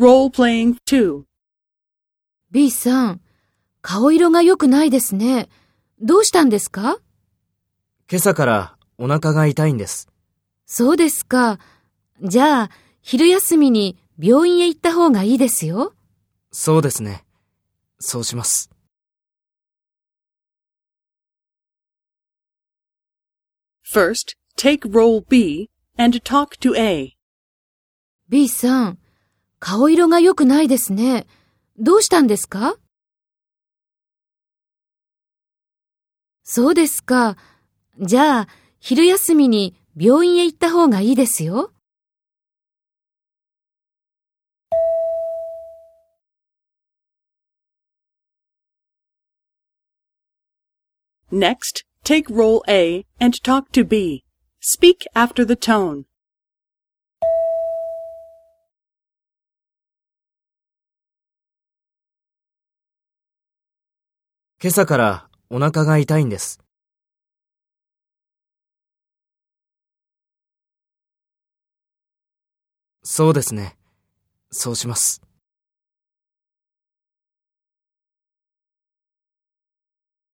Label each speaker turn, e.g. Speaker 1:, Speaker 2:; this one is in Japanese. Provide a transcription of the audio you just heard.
Speaker 1: Role playing 2.
Speaker 2: B さん、顔色が良くないですね。どうしたんですか？
Speaker 3: 今朝からお腹が痛いんです。
Speaker 2: そうですか。じゃあ、昼休みに病院へ行った方がいいですよ。
Speaker 3: そうですね。そうします。
Speaker 1: First, take role B and talk to A.
Speaker 2: B さん、顔色が良くないですね。どうしたんですか？そうですか。じゃあ、昼休みに病院へ行った方がいいですよ。
Speaker 1: Next, take role A and talk to B. Speak after the tone.
Speaker 3: 今朝からお腹が痛いんです。そうですね。そうします。